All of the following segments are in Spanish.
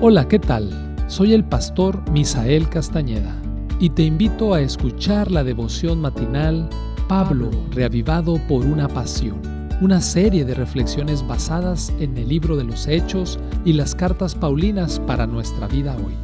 Hola, ¿qué tal? Soy el pastor Misael Castañeda y te invito a escuchar la devoción matinal Pablo, reavivado por una pasión, una serie de reflexiones basadas en el libro de los Hechos y las cartas Paulinas para nuestra vida hoy,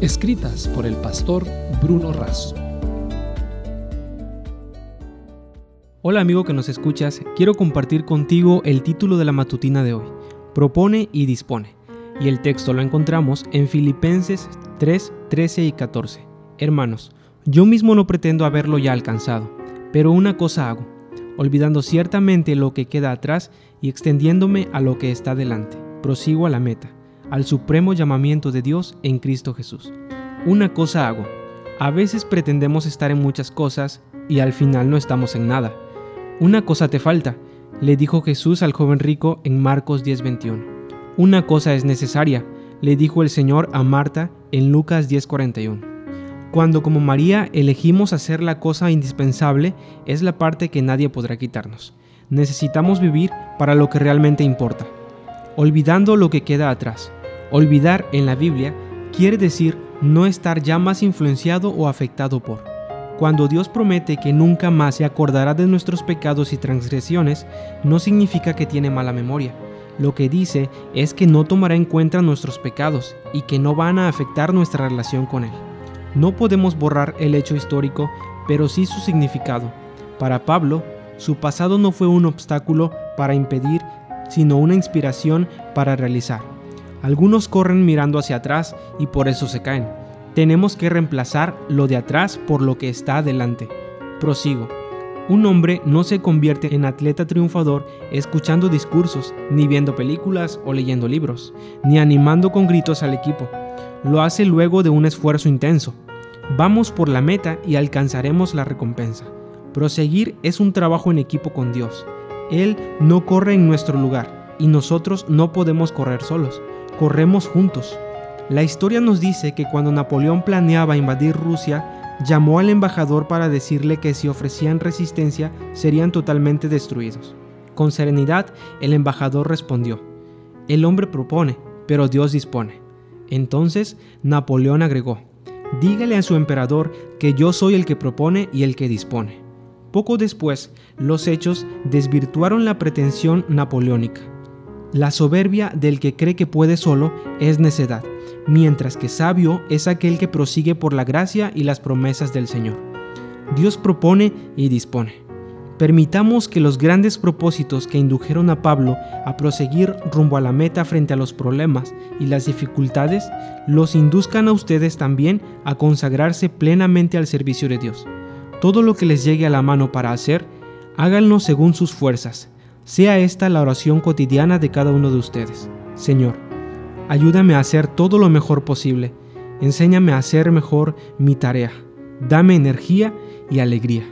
escritas por el pastor Bruno Razo. Hola amigo que nos escuchas, quiero compartir contigo el título de la matutina de hoy, Propone y Dispone y el texto lo encontramos en Filipenses 3, 13 y 14. Hermanos, yo mismo no pretendo haberlo ya alcanzado, pero una cosa hago, olvidando ciertamente lo que queda atrás y extendiéndome a lo que está delante. Prosigo a la meta, al supremo llamamiento de Dios en Cristo Jesús. Una cosa hago. A veces pretendemos estar en muchas cosas y al final no estamos en nada. Una cosa te falta, le dijo Jesús al joven rico en Marcos 10:21. Una cosa es necesaria, le dijo el Señor a Marta en Lucas 10:41. Cuando como María elegimos hacer la cosa indispensable, es la parte que nadie podrá quitarnos. Necesitamos vivir para lo que realmente importa, olvidando lo que queda atrás. Olvidar en la Biblia quiere decir no estar ya más influenciado o afectado por. Cuando Dios promete que nunca más se acordará de nuestros pecados y transgresiones, no significa que tiene mala memoria lo que dice es que no tomará en cuenta nuestros pecados y que no van a afectar nuestra relación con Él. No podemos borrar el hecho histórico, pero sí su significado. Para Pablo, su pasado no fue un obstáculo para impedir, sino una inspiración para realizar. Algunos corren mirando hacia atrás y por eso se caen. Tenemos que reemplazar lo de atrás por lo que está adelante. Prosigo. Un hombre no se convierte en atleta triunfador escuchando discursos, ni viendo películas o leyendo libros, ni animando con gritos al equipo. Lo hace luego de un esfuerzo intenso. Vamos por la meta y alcanzaremos la recompensa. Proseguir es un trabajo en equipo con Dios. Él no corre en nuestro lugar y nosotros no podemos correr solos. Corremos juntos. La historia nos dice que cuando Napoleón planeaba invadir Rusia, llamó al embajador para decirle que si ofrecían resistencia serían totalmente destruidos. Con serenidad, el embajador respondió, El hombre propone, pero Dios dispone. Entonces Napoleón agregó, Dígale a su emperador que yo soy el que propone y el que dispone. Poco después, los hechos desvirtuaron la pretensión napoleónica. La soberbia del que cree que puede solo es necedad mientras que sabio es aquel que prosigue por la gracia y las promesas del Señor. Dios propone y dispone. Permitamos que los grandes propósitos que indujeron a Pablo a proseguir rumbo a la meta frente a los problemas y las dificultades los induzcan a ustedes también a consagrarse plenamente al servicio de Dios. Todo lo que les llegue a la mano para hacer, háganlo según sus fuerzas. Sea esta la oración cotidiana de cada uno de ustedes. Señor, Ayúdame a hacer todo lo mejor posible. Enséñame a hacer mejor mi tarea. Dame energía y alegría.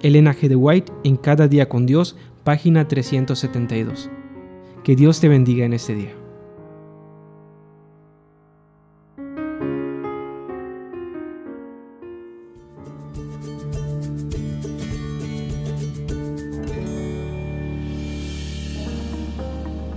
Elena G. de White en Cada día con Dios, página 372. Que Dios te bendiga en este día.